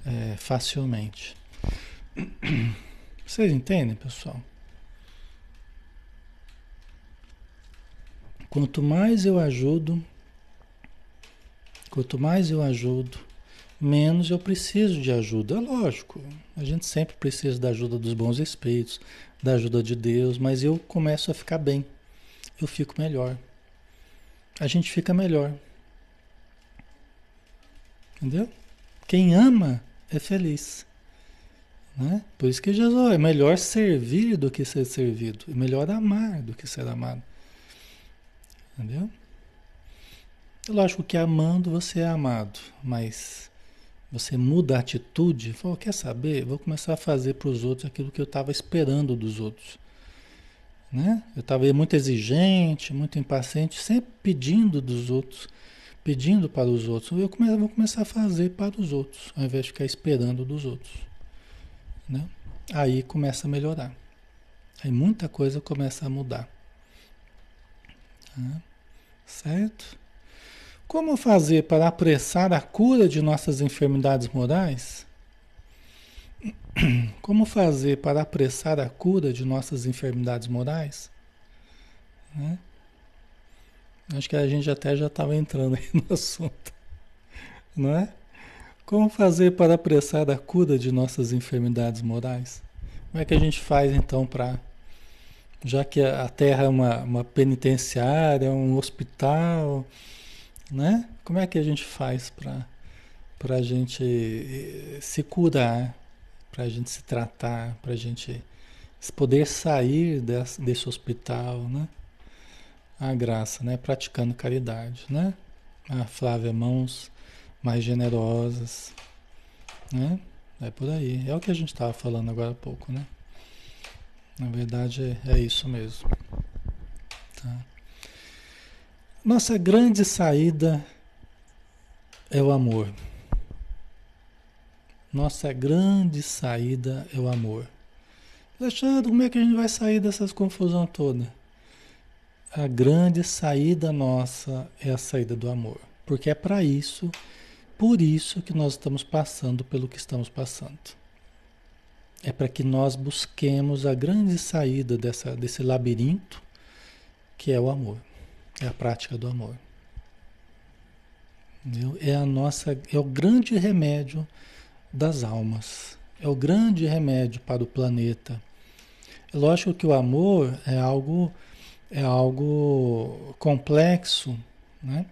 é, facilmente. Vocês entendem, pessoal? Quanto mais eu ajudo, quanto mais eu ajudo, menos eu preciso de ajuda. É lógico, a gente sempre precisa da ajuda dos bons espíritos, da ajuda de Deus, mas eu começo a ficar bem, eu fico melhor. A gente fica melhor. Entendeu? Quem ama é feliz. Né? Por isso que Jesus é melhor servir do que ser servido, é melhor amar do que ser amado. Entendeu? Lógico que amando você é amado, mas você muda a atitude, fala, quer saber? Vou começar a fazer para os outros aquilo que eu estava esperando dos outros. Né? Eu estava muito exigente, muito impaciente, sempre pedindo dos outros pedindo para os outros, eu vou começar a fazer para os outros, ao invés de ficar esperando dos outros. Né? Aí começa a melhorar. Aí muita coisa começa a mudar. Tá? Certo? Como fazer para apressar a cura de nossas enfermidades morais? Como fazer para apressar a cura de nossas enfermidades morais? Né? Acho que a gente até já estava entrando aí no assunto, não é? Como fazer para apressar a cura de nossas enfermidades morais? Como é que a gente faz então para. Já que a Terra é uma, uma penitenciária, um hospital, né? Como é que a gente faz para a gente eh, se curar, para a gente se tratar, para a gente poder sair desse, desse hospital, né? a graça, né? Praticando caridade, né? A Flávia, mãos mais generosas, né? É por aí. É o que a gente estava falando agora há pouco, né? Na verdade é, é isso mesmo. Tá? Nossa grande saída é o amor. Nossa grande saída é o amor. Alexandre, como é que a gente vai sair dessas confusão toda? a grande saída nossa é a saída do amor. Porque é para isso, por isso que nós estamos passando pelo que estamos passando. É para que nós busquemos a grande saída dessa, desse labirinto, que é o amor. É a prática do amor. Entendeu? É a nossa, é o grande remédio das almas. É o grande remédio para o planeta. É lógico que o amor é algo é algo complexo, né?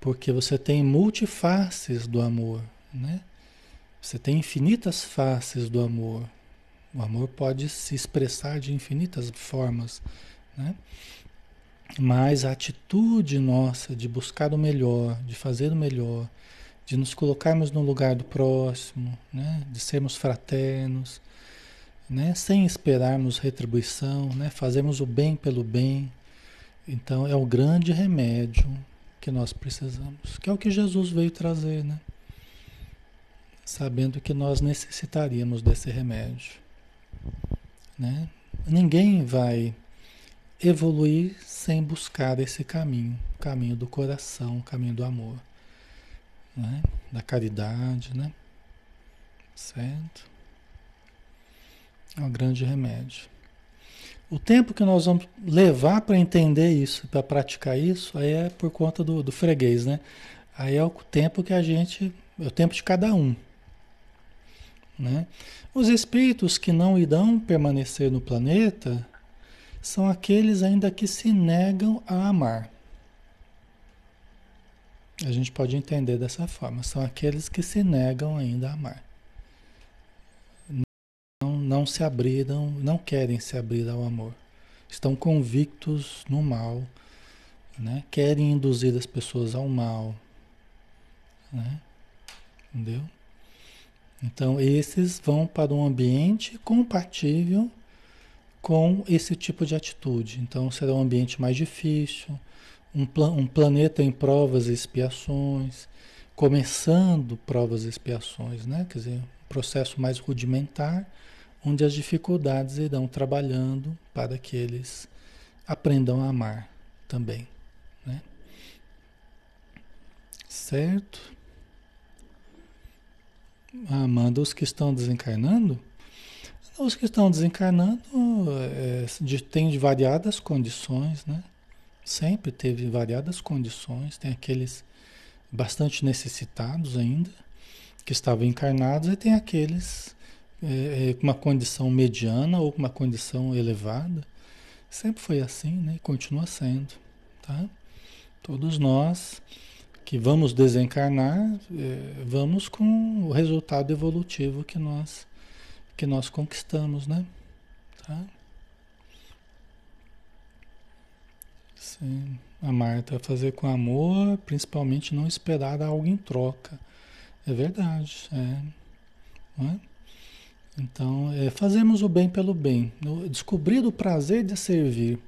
Porque você tem multifaces do amor, né? Você tem infinitas faces do amor. O amor pode se expressar de infinitas formas, né? Mas a atitude nossa de buscar o melhor, de fazer o melhor, de nos colocarmos no lugar do próximo, né? de sermos fraternos, né? sem esperarmos retribuição, né? fazemos o bem pelo bem. Então é o grande remédio que nós precisamos, que é o que Jesus veio trazer, né? sabendo que nós necessitaríamos desse remédio. Né? Ninguém vai evoluir sem buscar esse caminho, o caminho do coração, o caminho do amor, né? da caridade, né? Certo? É um grande remédio. O tempo que nós vamos levar para entender isso, para praticar isso, aí é por conta do, do freguês, né? Aí é o tempo que a gente. É o tempo de cada um. Né? Os espíritos que não irão permanecer no planeta são aqueles ainda que se negam a amar. A gente pode entender dessa forma. São aqueles que se negam ainda a amar. Não, não se abriram, não querem se abrir ao amor. Estão convictos no mal, né? querem induzir as pessoas ao mal. Né? Entendeu? Então, esses vão para um ambiente compatível com esse tipo de atitude. Então, será um ambiente mais difícil, um, um planeta em provas e expiações, começando provas e expiações, né? Quer dizer, um processo mais rudimentar, onde as dificuldades irão trabalhando para que eles aprendam a amar também, né? Certo? Amando os que estão desencarnando? Os que estão desencarnando é, de, têm variadas condições, né? Sempre teve variadas condições, tem aqueles bastante necessitados ainda, que estavam encarnados, e tem aqueles é, é, com uma condição mediana ou com uma condição elevada. Sempre foi assim, né? E continua sendo, tá? Todos nós que vamos desencarnar, é, vamos com o resultado evolutivo que nós que nós conquistamos, né? Tá? Sim. A Marta fazer com amor, principalmente não esperar algo em troca. É verdade, é. É? Então, é, fazemos o bem pelo bem. Descobrir o prazer de servir.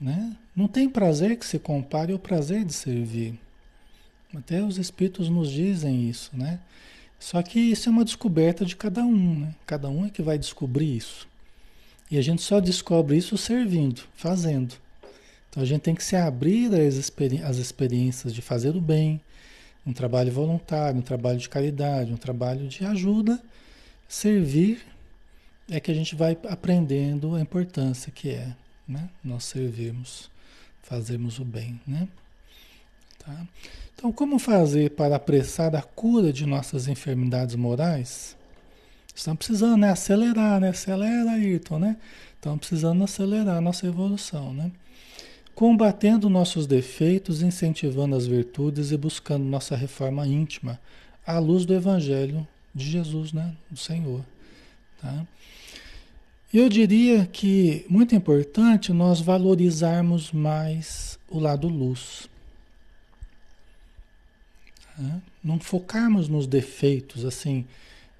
Né? Não tem prazer que se compare ao prazer de servir. Até os espíritos nos dizem isso, né? Só que isso é uma descoberta de cada um, né? Cada um é que vai descobrir isso. E a gente só descobre isso servindo, fazendo. Então a gente tem que se abrir às, experi às experiências de fazer o bem, um trabalho voluntário, um trabalho de caridade, um trabalho de ajuda, servir, é que a gente vai aprendendo a importância que é, né? Nós servirmos, fazermos o bem, né? Tá? Então, como fazer para apressar a cura de nossas enfermidades morais? Estamos precisando né? acelerar, né? Acelera, Ayrton, né? Estamos precisando acelerar a nossa evolução, né? combatendo nossos defeitos, incentivando as virtudes e buscando nossa reforma íntima à luz do Evangelho de Jesus, né? Do Senhor. Tá? Eu diria que muito importante nós valorizarmos mais o lado luz. Tá? Não focarmos nos defeitos, assim,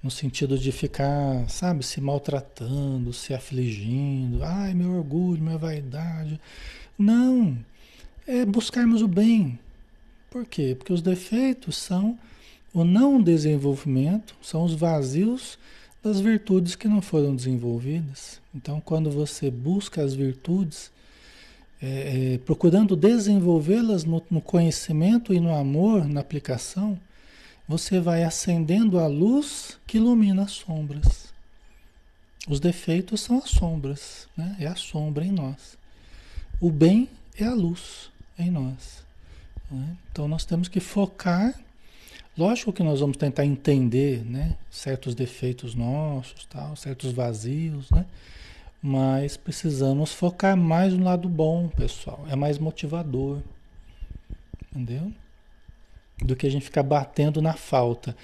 no sentido de ficar, sabe, se maltratando, se afligindo. Ai, meu orgulho, minha vaidade. Não. É buscarmos o bem. Por quê? Porque os defeitos são o não desenvolvimento, são os vazios das virtudes que não foram desenvolvidas. Então, quando você busca as virtudes, é, é, procurando desenvolvê-las no, no conhecimento e no amor, na aplicação, você vai acendendo a luz que ilumina as sombras. Os defeitos são as sombras, né? é a sombra em nós. O bem é a luz em nós. Né? Então nós temos que focar. Lógico que nós vamos tentar entender né, certos defeitos nossos, tal, certos vazios, né? Mas precisamos focar mais no lado bom, pessoal. É mais motivador. Entendeu? Do que a gente ficar batendo na falta.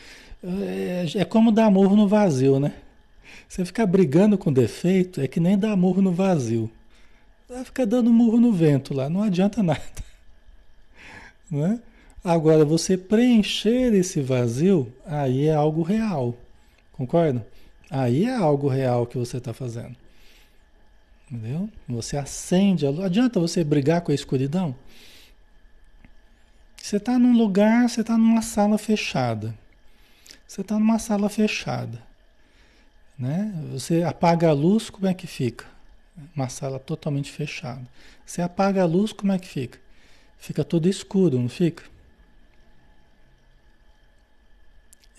É, é como dar amor no vazio, né? Você ficar brigando com defeito é que nem dar amor no vazio. Vai ficar dando murro no vento lá, não adianta nada. Não é? Agora, você preencher esse vazio, aí é algo real. Concorda? Aí é algo real que você está fazendo. Entendeu? Você acende a luz. Adianta você brigar com a escuridão? Você está num lugar, você está numa sala fechada. Você está numa sala fechada. Né? Você apaga a luz, como é que fica? Uma sala totalmente fechada. Você apaga a luz, como é que fica? Fica tudo escuro, não fica?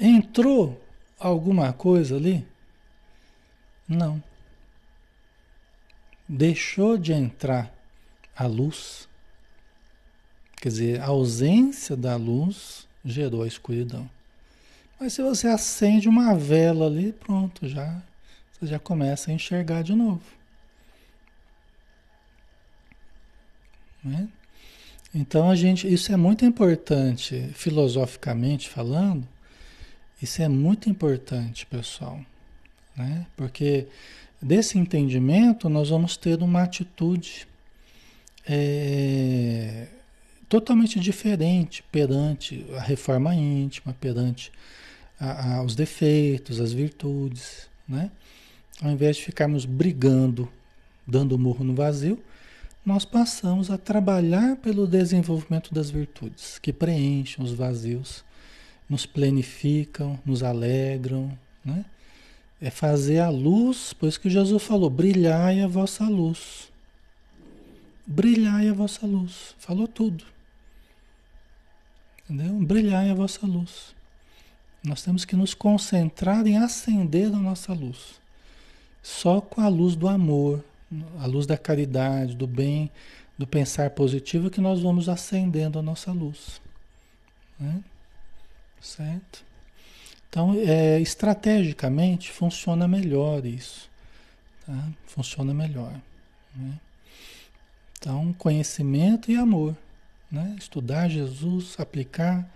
Entrou alguma coisa ali? Não. Deixou de entrar a luz. Quer dizer, a ausência da luz gerou a escuridão. Mas se você acende uma vela ali, pronto, já você já começa a enxergar de novo. Né? Então a gente, isso é muito importante, filosoficamente falando, isso é muito importante, pessoal, né? Porque desse entendimento nós vamos ter uma atitude é, totalmente diferente perante a reforma íntima, perante a, a, os defeitos, as virtudes, né? Ao invés de ficarmos brigando, dando murro no vazio, nós passamos a trabalhar pelo desenvolvimento das virtudes que preenchem os vazios nos plenificam, nos alegram, né? É fazer a luz, por isso que Jesus falou: brilhai a vossa luz. Brilhai a vossa luz. Falou tudo. Entendeu? Brilhai a vossa luz. Nós temos que nos concentrar em acender a nossa luz. Só com a luz do amor, a luz da caridade, do bem, do pensar positivo, que nós vamos acendendo a nossa luz. Né? Certo? Então, é, estrategicamente, funciona melhor isso. Tá? Funciona melhor. Né? Então, conhecimento e amor. Né? Estudar Jesus, aplicar.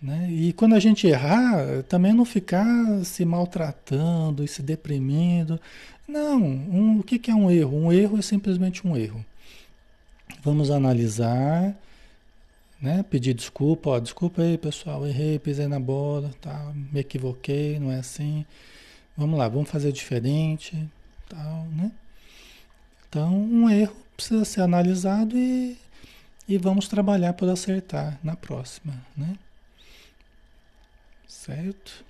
Né? E quando a gente errar, também não ficar se maltratando e se deprimindo. Não, um, o que, que é um erro? Um erro é simplesmente um erro. Vamos analisar, né? Pedir desculpa, ó, desculpa aí, pessoal, errei, pisei na bola, tá? Me equivoquei, não é assim. Vamos lá, vamos fazer diferente, tal, né? Então, um erro precisa ser analisado e, e vamos trabalhar por acertar na próxima, né? Certo?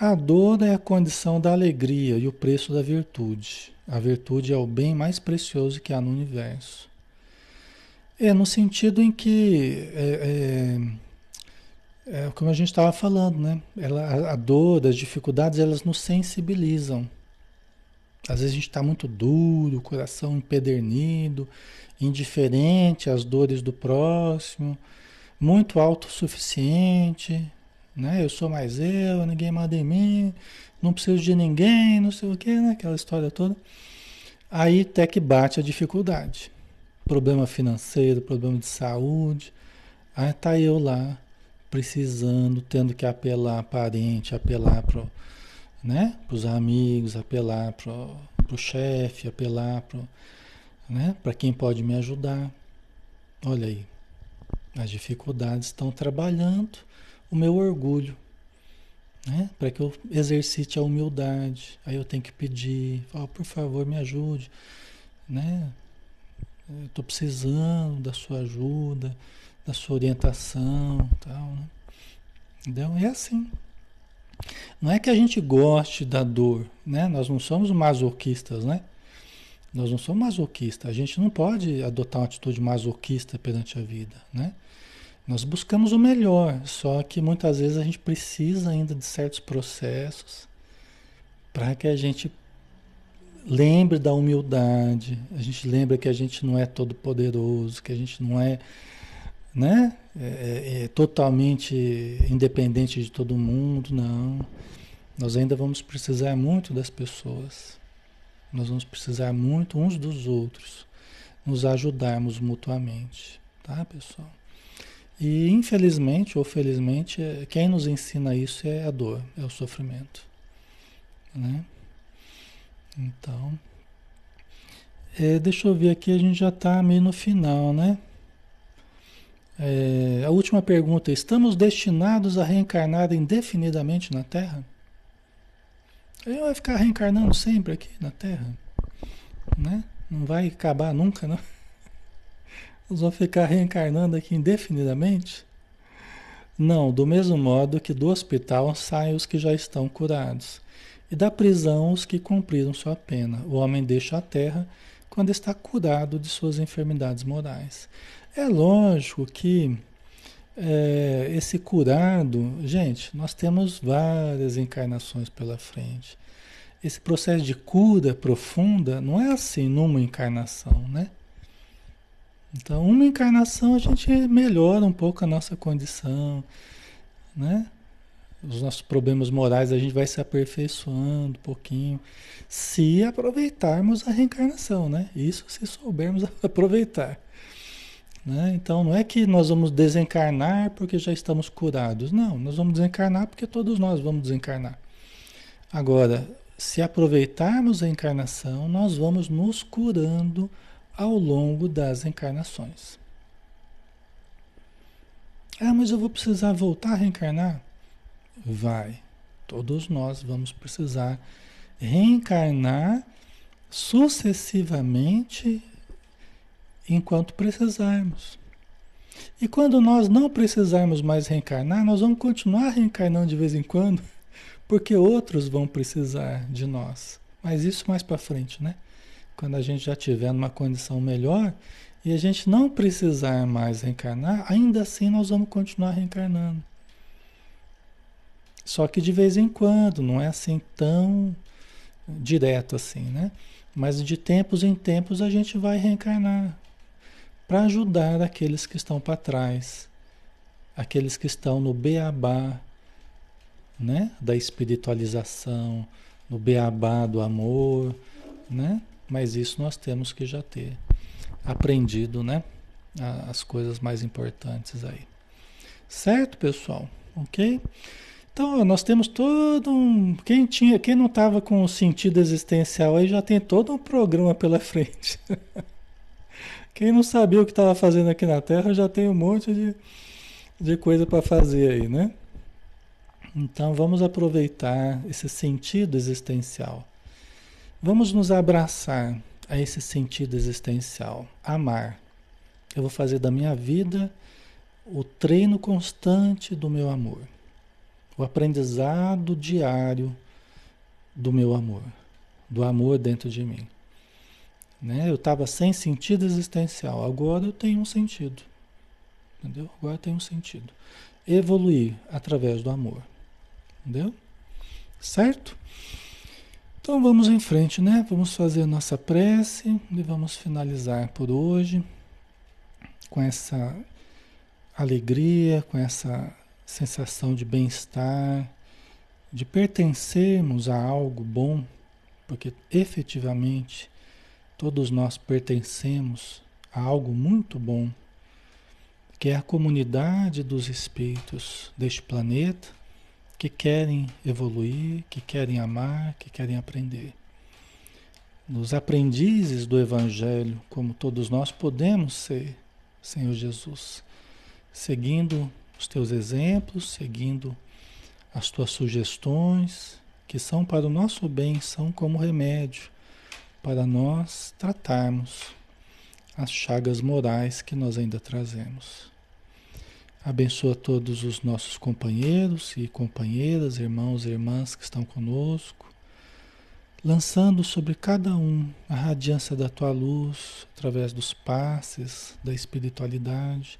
A dor é a condição da alegria e o preço da virtude. A virtude é o bem mais precioso que há no universo. É, no sentido em que, é, é, é como a gente estava falando, né? Ela, a, a dor, as dificuldades, elas nos sensibilizam. Às vezes a gente está muito duro, coração empedernido, indiferente às dores do próximo, muito autossuficiente, né? Eu sou mais eu, ninguém manda em mim, não preciso de ninguém, não sei o que, né? Aquela história toda. Aí até que bate a dificuldade problema financeiro, problema de saúde. Aí tá eu lá, precisando, tendo que apelar parente, apelar para né, os amigos, apelar para o chefe, apelar para né, quem pode me ajudar. Olha aí, as dificuldades estão trabalhando o meu orgulho, né, para que eu exercite a humildade. Aí eu tenho que pedir, oh, por favor, me ajude, né? Estou precisando da sua ajuda, da sua orientação, tal, né? Entendeu? É assim. Não é que a gente goste da dor, né? Nós não somos masoquistas, né? Nós não somos masoquistas. A gente não pode adotar uma atitude masoquista perante a vida, né? Nós buscamos o melhor, só que muitas vezes a gente precisa ainda de certos processos para que a gente Lembre da humildade. A gente lembra que a gente não é todo poderoso, que a gente não é, né? É, é, é totalmente independente de todo mundo, não. Nós ainda vamos precisar muito das pessoas. Nós vamos precisar muito uns dos outros, nos ajudarmos mutuamente, tá, pessoal? E infelizmente ou felizmente, quem nos ensina isso é a dor, é o sofrimento, né? Então, é, deixa eu ver aqui, a gente já está meio no final, né? É, a última pergunta: estamos destinados a reencarnar indefinidamente na Terra? Ele vai ficar reencarnando sempre aqui na Terra, né? Não vai acabar nunca, não? Nós vamos ficar reencarnando aqui indefinidamente? Não, do mesmo modo que do hospital saem os que já estão curados e da prisão os que cumpriram sua pena. O homem deixa a terra quando está curado de suas enfermidades morais. É lógico que é, esse curado, gente, nós temos várias encarnações pela frente. Esse processo de cura profunda não é assim numa encarnação, né? Então, uma encarnação a gente melhora um pouco a nossa condição, né? Os nossos problemas morais a gente vai se aperfeiçoando um pouquinho, se aproveitarmos a reencarnação, né? Isso se soubermos aproveitar. Né? Então não é que nós vamos desencarnar porque já estamos curados. Não, nós vamos desencarnar porque todos nós vamos desencarnar. Agora, se aproveitarmos a encarnação, nós vamos nos curando ao longo das encarnações. Ah, mas eu vou precisar voltar a reencarnar? Vai. Todos nós vamos precisar reencarnar sucessivamente enquanto precisarmos. E quando nós não precisarmos mais reencarnar, nós vamos continuar reencarnando de vez em quando, porque outros vão precisar de nós. Mas isso mais para frente, né? Quando a gente já tiver numa condição melhor e a gente não precisar mais reencarnar, ainda assim nós vamos continuar reencarnando. Só que de vez em quando, não é assim tão direto assim, né? Mas de tempos em tempos a gente vai reencarnar para ajudar aqueles que estão para trás, aqueles que estão no beabá, né, da espiritualização, no beabá do amor, né? Mas isso nós temos que já ter aprendido, né? As coisas mais importantes aí. Certo, pessoal? OK? Então, nós temos todo um. Quem, tinha, quem não estava com o sentido existencial aí já tem todo um programa pela frente. Quem não sabia o que estava fazendo aqui na Terra já tem um monte de, de coisa para fazer aí, né? Então vamos aproveitar esse sentido existencial. Vamos nos abraçar a esse sentido existencial. Amar. Eu vou fazer da minha vida o treino constante do meu amor. O aprendizado diário do meu amor. Do amor dentro de mim. Né? Eu estava sem sentido existencial, agora eu tenho um sentido. Entendeu? Agora tem um sentido. Evoluir através do amor. Entendeu? Certo? Então vamos em frente, né? Vamos fazer nossa prece e vamos finalizar por hoje com essa alegria, com essa sensação de bem-estar, de pertencermos a algo bom, porque efetivamente Todos nós pertencemos a algo muito bom, que é a comunidade dos espíritos deste planeta que querem evoluir, que querem amar, que querem aprender. Nos aprendizes do Evangelho, como todos nós podemos ser, Senhor Jesus, seguindo os teus exemplos, seguindo as tuas sugestões, que são para o nosso bem, são como remédio para nós tratarmos as chagas morais que nós ainda trazemos. Abençoa todos os nossos companheiros e companheiras, irmãos e irmãs que estão conosco, lançando sobre cada um a radiância da tua luz através dos passes da espiritualidade,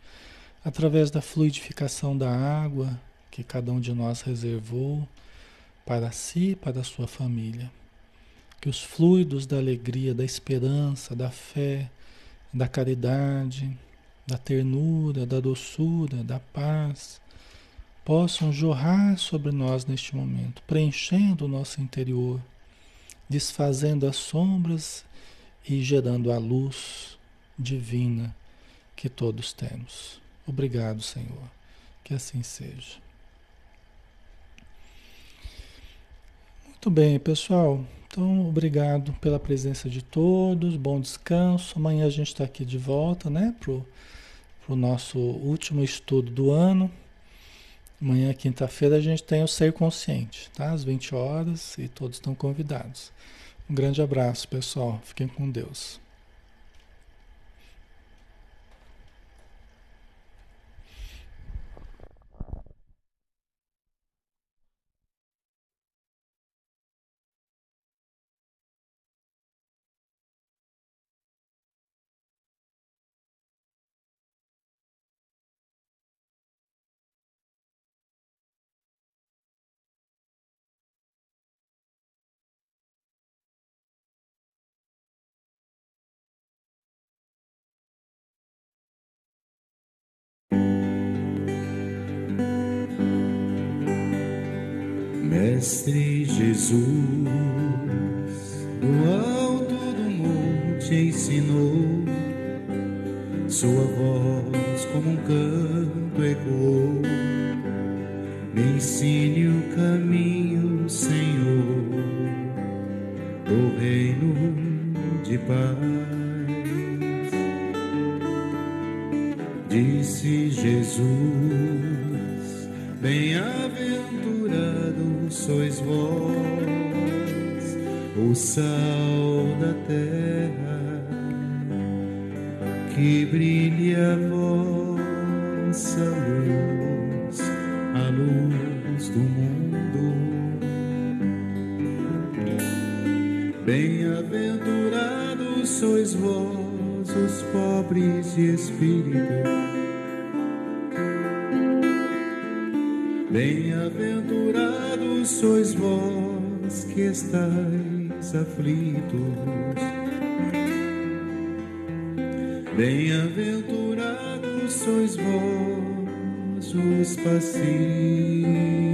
através da fluidificação da água que cada um de nós reservou para si para a sua família que os fluidos da alegria, da esperança, da fé, da caridade, da ternura, da doçura, da paz, possam jorrar sobre nós neste momento, preenchendo o nosso interior, desfazendo as sombras e gerando a luz divina que todos temos. Obrigado, Senhor. Que assim seja. Muito bem, pessoal. Então, obrigado pela presença de todos, bom descanso. Amanhã a gente está aqui de volta, né, para o nosso último estudo do ano. Amanhã, quinta-feira, a gente tem o Ser Consciente, tá? Às 20 horas e todos estão convidados. Um grande abraço, pessoal. Fiquem com Deus. Mestre Jesus, do alto do monte ensinou, sua voz como um canto ecoou. Me sal da terra, que brilhe a vossa luz, a luz do mundo. Bem-aventurados sois vós, os pobres de espírito Bem-aventurados sois vós que estáis aflitos. Bem-aventurados sois vós os pacíficos,